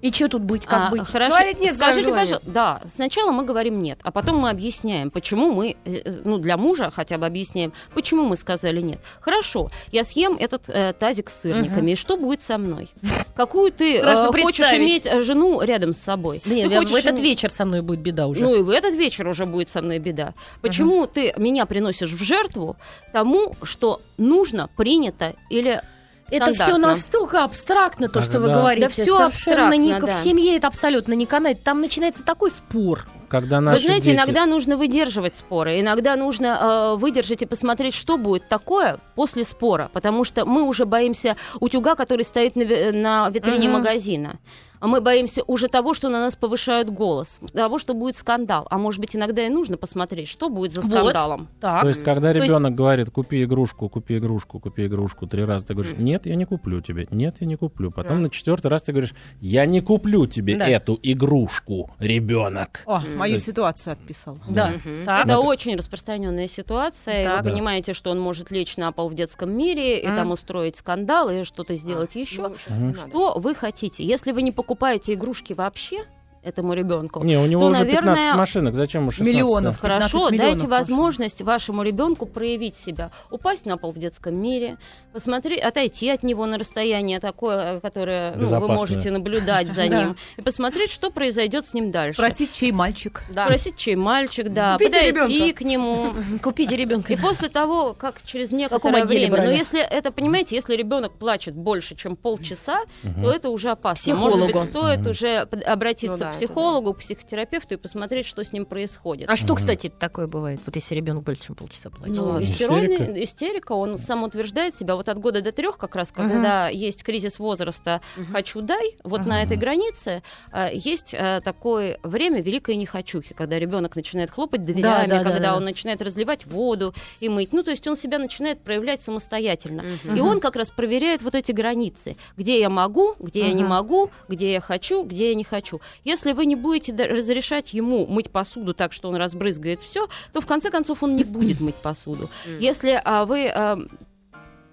И что тут быть, как
А,
быть?
Хорошо.
Говорить нет
Скажите, пожалуйста, да, сначала мы говорим нет, а потом мы объясняем, почему мы, э, э, ну, для мужа хотя бы объясняем, почему мы сказали нет. Хорошо, я съем этот э, тазик с сырниками, и что будет со мной? Какую ты э, хочешь иметь э, жену рядом с собой?
Нет,
Ты
я- в
хочешь
этот
иметь-
вечер со мной будет беда уже.
Ну и в этот вечер уже будет со мной беда. Почему ты меня приносишь в жертву тому, что нужно, принято или
это все настолько абстрактно, то, что вы
Когда-
говорите.
Да
Совершенно
абстрактно,
не-
да.
В семье это абсолютно не канает. Там начинается такой спор.
Когда
Вы
наши
знаете,
дети...
иногда нужно выдерживать споры, иногда нужно э, выдержать и посмотреть, что будет такое после спора, потому что мы уже боимся утюга, который стоит на, на витрине
Мгм.
магазина. А мы боимся уже того, что на нас повышают голос, того, что будет скандал. А может быть, иногда и нужно посмотреть, что будет за
Вот.
скандалом.
Так.
То есть, когда
есть-
ребенок говорит, купи игрушку, купи игрушку, купи игрушку, три раза ты говоришь, нет, я не куплю тебе, нет, я не куплю. Потом на четвертый раз ты говоришь, я не куплю тебе
Да.
эту игрушку, ребенок.
О, мою
есть-
ситуацию отписал.
Да. Так.
Это очень распространенная ситуация. и
Так.
вы
Да.
понимаете, что он может лечь на пол в детском мире и
Мгм.
там устроить скандал и что-то сделать еще.
Ну.
Что вы хотите? Если вы не покупаете игрушки вообще этому ребенку,
Не, у него
то,
уже
наверное,
15 машинок, зачем ему 16
Миллионов.
Хорошо,
15
дайте
миллионов
возможность вашему ребенку проявить себя, упасть на пол в детском мире, посмотреть, отойти от него на расстояние такое, которое ну, вы можете наблюдать за ним, и посмотреть, что произойдет с ним дальше.
Спросить, чей мальчик.
Да.
Спросить, чей мальчик, да,
Купите
подойти
ребенка.
к нему.
Купите ребенка.
И после того, как через некоторое время, но
брали?
если это, понимаете, если ребенок плачет больше, чем полчаса, то это уже опасно.
Психологу.
Может быть, стоит уже обратиться
Ну да,
к психологу, к психотерапевту и посмотреть, что с ним происходит.
А что, кстати, такое бывает, вот если ребенок больше, чем полчаса плачет?
Ну, истеройный-
Истерика?
истерика, он сам утверждает себя вот от года до трех, как раз, когда есть кризис возраста «хочу, дай», вот на этой границе э, есть э, такое время великой нехочухи, когда ребенок начинает хлопать дверями,
Да, да, да,
когда
да.
он начинает разливать воду и мыть. Ну, то есть он себя начинает проявлять самостоятельно. И он как раз проверяет вот эти границы, где я могу, где я не могу, где я хочу, где я не хочу. Если вы не будете разрешать ему мыть посуду так, что он разбрызгает все, то в конце концов он не будет мыть посуду. Если а, вы а,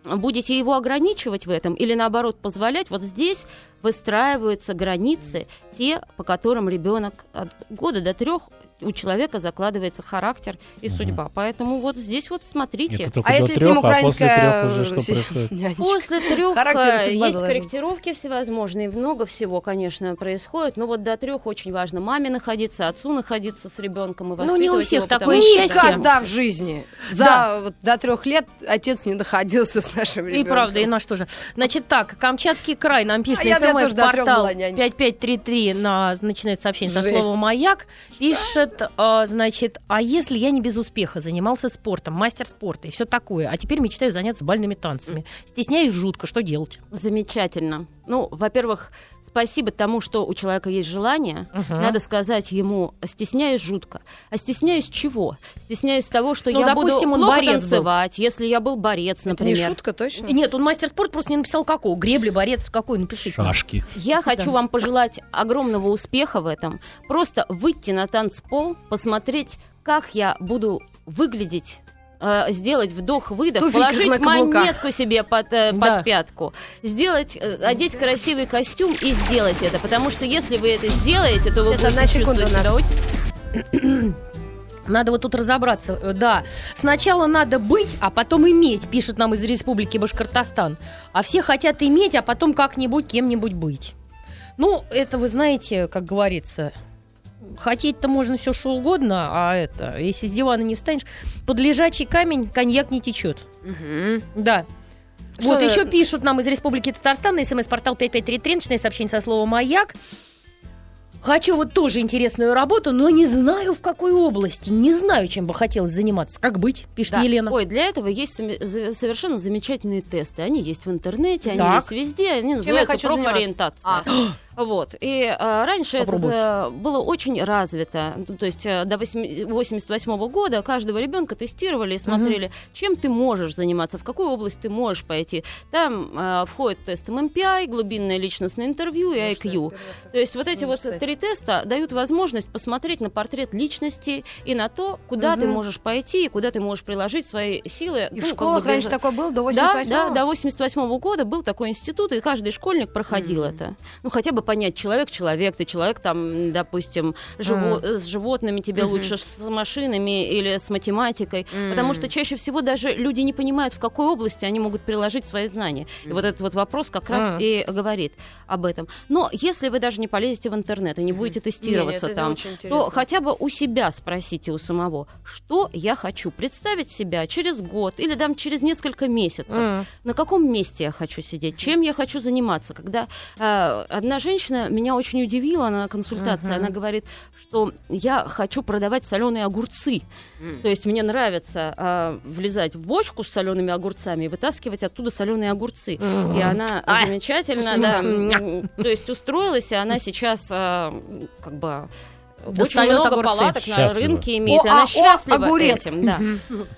будете его ограничивать в этом или наоборот позволять, вот здесь выстраиваются границы, те, по которым ребенок от года до трех у человека закладывается характер и судьба. Поэтому вот здесь вот смотрите.
А если с
трех,
ним
а после
украинская...
трех уже что происходит?
После трех
и
э, есть корректировки всевозможные, много всего, конечно, происходит, но вот до трех очень важно маме находиться, отцу находиться с ребенком и
Ну, не у
воспитывать
всех
его,
такое счастье.
Никогда в жизни. За
Да.
вот, до трех лет отец не находился с нашим
И
ребенком.
правда, и наш тоже. Значит так, Камчатский край нам пишет
А
смс-портал
была няней.
5533 на, начинает сообщение со слова «Маяк». Пишет, а, значит, а если я не без успеха занимался спортом, мастер спорта и все такое, а теперь мечтаю заняться бальными танцами. Стесняюсь жутко, что делать?
Замечательно. Ну, во-первых, спасибо тому, что у человека есть желание.
Мгм.
Надо сказать ему, стесняюсь жутко. А стесняюсь чего? Стесняюсь того, что
Ну,
я
допустим,
буду
он
плохо
борец был.
танцевать, если я был борец,
Это не
например.
шутка, точно?
Нет, он мастер спорта просто не написал какого. Гребли, борец, какой, напишите.
Шашки.
Я хочу вам пожелать огромного успеха в этом. Просто выйти на танцпол, посмотреть, как я буду выглядеть э, сделать вдох-выдох,
Туфельках
положить монетку себе под, э, под
Да.
пятку, сделать, э, одеть красивый костюм и сделать это. Потому что если вы это сделаете, то вы
одна
будете чувствовать себя очень
Надо вот тут разобраться. Э, Да, сначала надо быть, а потом иметь, пишет нам из Республики Башкортостан. А все хотят иметь, а потом как-нибудь кем-нибудь быть. Ну, это вы знаете, как говорится, хотеть-то можно все что угодно, а это, если с дивана не встанешь, под лежачий камень коньяк не течет.
Мгм.
Да.
Что
вот
надо-
еще пишут нам из Республики Татарстан на смс-портал 5533, начиная сообщение со слова «Маяк». Хочу вот тоже интересную работу, но не знаю в какой области, не знаю, чем бы хотелось заниматься. Как быть, пишет
Да.
Елена.
Ой, для этого есть совершенно замечательные тесты. Они есть в интернете, они
Так.
есть везде, они
я
называются профориентация.
А.
Вот. И э, раньше это
Попробуйте.
э, было очень развито. Ну, То есть э, до 1988 года каждого ребенка тестировали и смотрели, чем ты можешь заниматься, в какую область ты можешь пойти. Там э, входит тест ММПИ, глубинное личностное интервью и IQ. То есть вот эти вот
Написать.
три теста дают возможность посмотреть на портрет личности и на то, куда ты
Мгм.
можешь пойти и куда ты можешь приложить свои силы.
И
ну,
в
как
школах
бы
раньше такое было, до
да,
88
да, до 88 года был такой институт, и каждый школьник проходил
Мгм.
это. Ну, хотя бы понять, человек человек, ты человек там, допустим, живо- с животными тебе
Мгм.
лучше, с машинами или с математикой. Потому что чаще всего даже люди не понимают, в какой области они могут приложить свои знания. И вот этот вот вопрос как раз
Мгм.
и говорит об этом. Но если вы даже не полезете в интернет и не будете тестироваться
это
там, то хотя бы у себя спросите у самого, что я хочу представить себя через год или там через несколько месяцев
М.
на каком месте я хочу сидеть, чем я хочу заниматься. Когда э, одна женщина меня очень удивила на консультации,
Мгм.
она говорит, что я хочу продавать соленые огурцы. То есть мне нравится э, влезать в бочку с солеными огурцами и вытаскивать оттуда соленые огурцы. И она
Ай.
замечательно, да, то есть устроилась, и она сейчас э, как бы очень
Достает
много
огурцы.
палаток на
Счастлива.
рынке имеет, и
О,
она
а, о,
счастлива
огурец.
этим, да.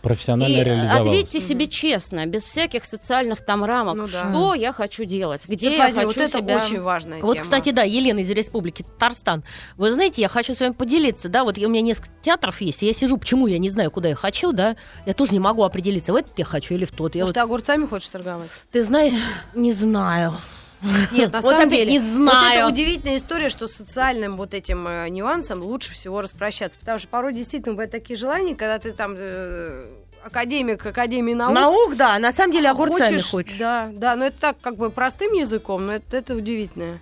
Профессионально
И
реализовал.
ответьте себе честно, без всяких социальных там рамок,
Ну да.
что я хочу делать, где
Черт
я
возьми,
хочу
вот это
себя...
очень важная
Вот,
тема.
кстати, да, Елена из Республики Татарстан. Вы знаете, я хочу с вами поделиться, да, вот у меня несколько театров есть, и я сижу, почему я не знаю, куда я хочу, да, я тоже не могу определиться, в этот я хочу или в тот. Я
Может, ты огурцами хочешь торговать?
вот- ты знаешь, не знаю.
Нет, на
Вот
самом деле,
не
вот
знаю.
это удивительная история, что с социальным вот этим э, нюансом лучше всего распрощаться. Потому что порой действительно бывают такие желания, когда ты там э, академик Академии наук,
Наук, да, на самом деле огурцами
хочешь,
хочешь.
Да, да, но это так как бы простым языком, но это, это удивительное.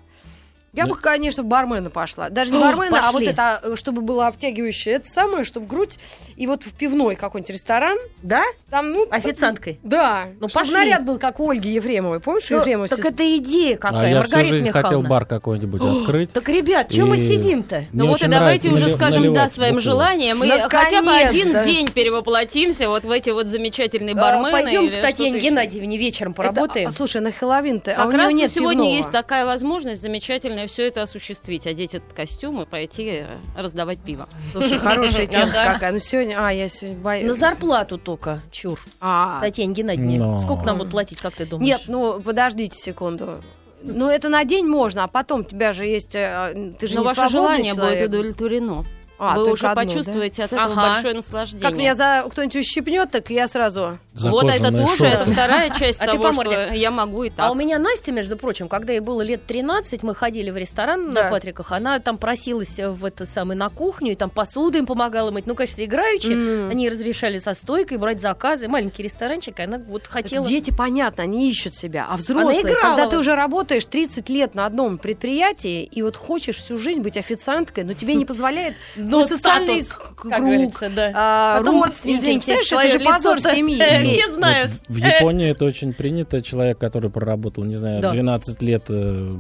Я
Ну-
бы, конечно, в бармена пошла. Даже не бармена, а вот это, э, чтобы было обтягивающее, это самое, чтобы грудь. И вот в пивной какой-нибудь ресторан,
Да?
там, ну...
Официанткой.
Да,
Ну,
чтобы
пошли.
наряд был, как у Ольги Ефремовой. Помнишь, Ефремова
так это идея
А
какая,
я всю
Маргарита
жизнь хотел бар какой-нибудь открыть.
Так, ребят, чем мы
И
сидим-то?
мне
Ну вот и
очень
давайте
нравится
уже скажем да
наливать
своим
бухло.
желаниям. Мы хотя бы один день перевоплотимся вот в эти вот замечательные бармены.
Пойдем
или
к Татьяне
что-то еще.
Геннадьевне вечером
Это-
поработаем.
а, слушай, на Хэллоуин-то, а
Как
у нее
раз
нет
сегодня
пивного.
есть такая возможность замечательная все это осуществить, одеть этот костюм и пойти э, раздавать пиво.
Слушай, хорошая тема какая. Ну сегодня, а, я сегодня боюсь.
На зарплату только, чур.
А,
Татьяне Геннадьевне. Сколько нам будут платить, как ты думаешь?
Нет, ну подождите секунду. Ну это на день можно, а потом у тебя же есть, э, ты же
Но
не
ваше желание
человек.
будет удовлетворено.
А,
Вы уже
одно, да?
почувствуете от этого
Ага.
большое наслаждение.
Как меня за кто-нибудь ущипнет, так я сразу.
За
вот это
кожаные
тоже,
шорты.
это вторая часть
А
того, что я могу и
А
так.
у меня Настя, между прочим, когда ей было лет 13, мы ходили в ресторан
Да.
на Патриках, она там просилась в это самое на кухню, и там посуду им помогала мыть. Ну, конечно, играючи. Они разрешали со стойкой брать заказы. Маленький ресторанчик, и она вот хотела...
Дети, понятно, они ищут себя. А взрослые, когда ты уже работаешь 30 лет на одном предприятии, и вот хочешь всю жизнь быть официанткой, но тебе не позволяет
Ну,
социальный к-
как
круг,
да.
а,
Потом
родственники.
извините,
это же позор семьи.
Все знают.
Вот в Японии это очень принято. Человек, который проработал, не знаю,
Да.
12 лет э,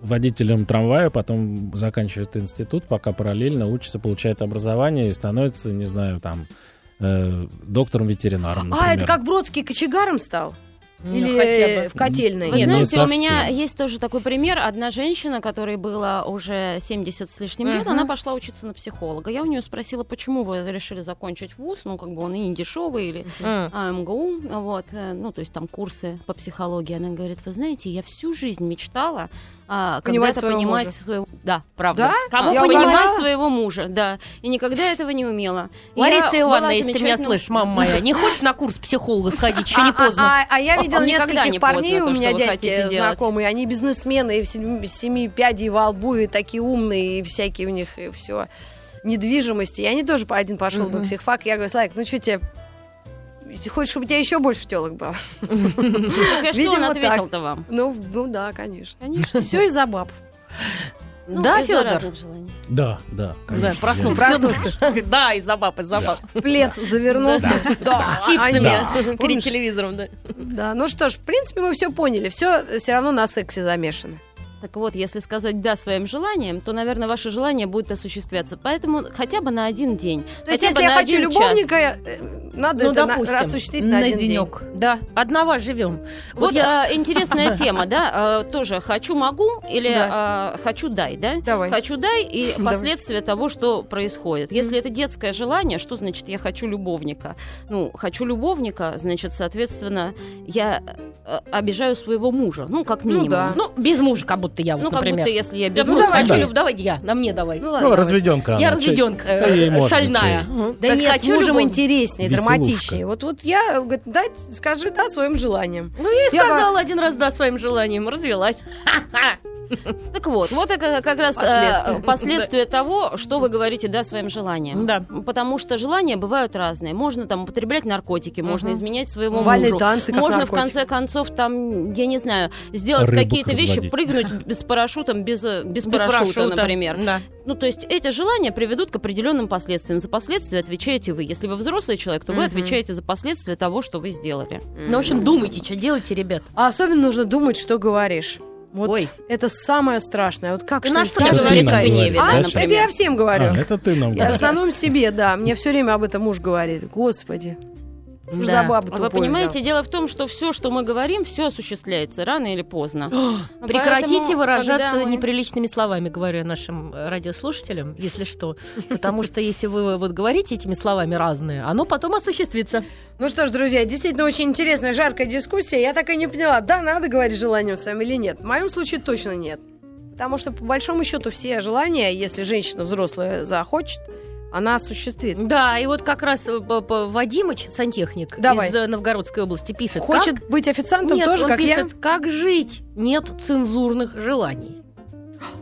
водителем трамвая, потом заканчивает институт, пока параллельно учится, получает образование и становится, не знаю, там, э, доктором-ветеринаром,
А, это как Бродский кочегаром стал?
Ну,
Или
хотя бы.
в котельной?
Вы
Нет, не
знаете, у меня есть тоже такой пример. Одна женщина, которой было уже 70 с лишним лет,
Мгм.
она пошла учиться на психолога. Я у нее спросила, почему вы решили закончить вуз, ну, как бы он и не дешевый, или а, МГУ, вот, э, ну, то есть там курсы по психологии. Она говорит, вы знаете, я всю жизнь мечтала а,
Понимать
когда-то
своего
понимать
мужа.
своего... Да, правда.
Да?
Кого
А,
понимать?
понимать своего мужа, да. И никогда этого не умела.
Лариса
я
Ивановна, если ты меня слышишь, мама моя, не хочешь на курс психолога сходить? Еще не
А-
поздно.
А, а я видела нескольких
не
парней,
поздно,
у
то,
меня
вы
дядьки
делать.
знакомые, они бизнесмены, и семи, пядей во лбу, и такие умные, и всякие у них, и все недвижимости. И они тоже по один пошел на
Мгм.
психфак. Я говорю, Славик, ну что тебе... Хочешь, чтобы у тебя еще больше телок было?
Так я
Видимо,
он
так.
ответил-то вам?
Ну, ну да, конечно.
Конечно.
Все из-за баб.
Ну,
Да, Федор?
Да, да.
Да,
конечно.
проснулся.
Проснулся.
Да, из-за баб, из-за баб.
Плед завернулся. Да,
Чипсами перед телевизором, да.
Да, ну что ж, в принципе, мы все поняли. Все все равно на сексе замешано.
Так вот, если сказать «да» своим желаниям, то, наверное, ваше желание будет осуществляться. Поэтому хотя бы на один день.
То есть, если я хочу любовника, э, надо
Ну,
это на-
допустим,
осуществить на,
На
один день.
денек.
Да, одного живем.
Вот а, интересная тема, да, а, тоже хочу могу или
Да.
а, хочу дай, да?
Давай.
Хочу дай и
Давай.
последствия того, что происходит. Если это детское желание, что значит я хочу любовника? Ну, хочу любовника, значит, соответственно, я э, обижаю своего мужа, ну, как минимум.
да.
Ну, без мужа, как будто я, вот,
Ну, как
например.
будто если я
Я
без
ну,
мужа
давай,
Да.
Люб, давай я, на мне давай.
Ну,
Ну,
ладно, давай.
разведенка.
я разведенка,
да можно,
шальная.
Да нет, с
хочу
мужем интереснее. Драматичнее. Вот, вот я, говорит, дать, скажи да своим желанием.
Ну, я и
Я
сказала один раз да своим желанием, развелась.
Так вот, вот это как раз
Последствия.
э, последствия того, что вы говорите да своим желанием.
Да.
Потому что желания бывают разные. Можно там употреблять наркотики, можно изменять своему
Бальные
мужу.
танцы, как
можно
наркотик.
в конце концов там, я не знаю, сделать какие-то вещи,
разводить.
прыгнуть без парашютом, без, э, без,
Без
парашюта,
парашюта.
например.
Да.
Ну, то есть эти желания приведут к определенным последствиям. За последствия отвечаете вы. Если вы взрослый человек, то вы
Мгм.
отвечаете за последствия того, что вы сделали.
Ну, в общем, думайте, что делаете, ребят.
А особенно нужно думать, что говоришь. Вот
Ой.
это самое страшное. Вот как
Ты на что
нам
о гневе,
говоришь,
да,
А, это я всем говорю.
А, это ты нам
Я в
говоришь.
основном себе, да. Мне все время об этом муж говорит. Господи.
Да.
за бабу
Вы
тупую
понимаете,
взял?
дело в том, что все, что мы говорим, все осуществляется рано или поздно.
Прекратите
Поэтому,
выражаться
мы-
неприличными словами, говорю я нашим радиослушателям, если что. Потому что если вы вот говорите этими словами разные, оно потом осуществится.
Ну что ж, друзья, действительно очень интересная, жаркая дискуссия. Я так и не поняла, да, надо говорить желанием своим или нет. В моем случае точно нет. Потому что, по большому счету, все желания, если женщина взрослая захочет, она осуществит.
Да, и вот как раз э, Вадимыч, сантехник
Давай.
из э, Новгородской области, пишет.
Хочет
как...
быть официантом
Нет,
тоже,
он
как
пишет, как жить? Нет цензурных желаний.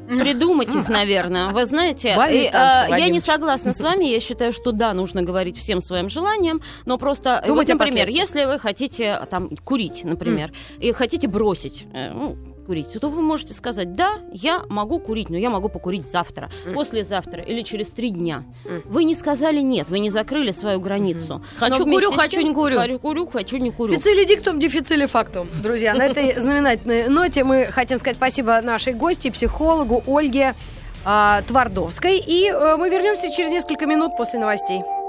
Придумать их, наверное. Вы знаете, и, а, я не согласна с вами. Я считаю, что да, нужно говорить всем своим желаниям, но просто,
Думать
вот, например, если вы хотите там курить, например, и хотите бросить, э, ну, курить, то вы можете сказать, да, я могу курить, но я могу покурить завтра,
Мгм.
послезавтра или через три дня.
Мгм.
Вы не сказали нет, вы не закрыли свою границу.
Хочу
Но вместе
курю, хочу не курю.
Хочу курю, хочу не курю.
Фицили диктум, дефицили фактум. Друзья, на этой знаменательной ноте мы хотим сказать спасибо нашей гости, психологу Ольге а, Твардовской. И э, мы вернемся через несколько минут после новостей.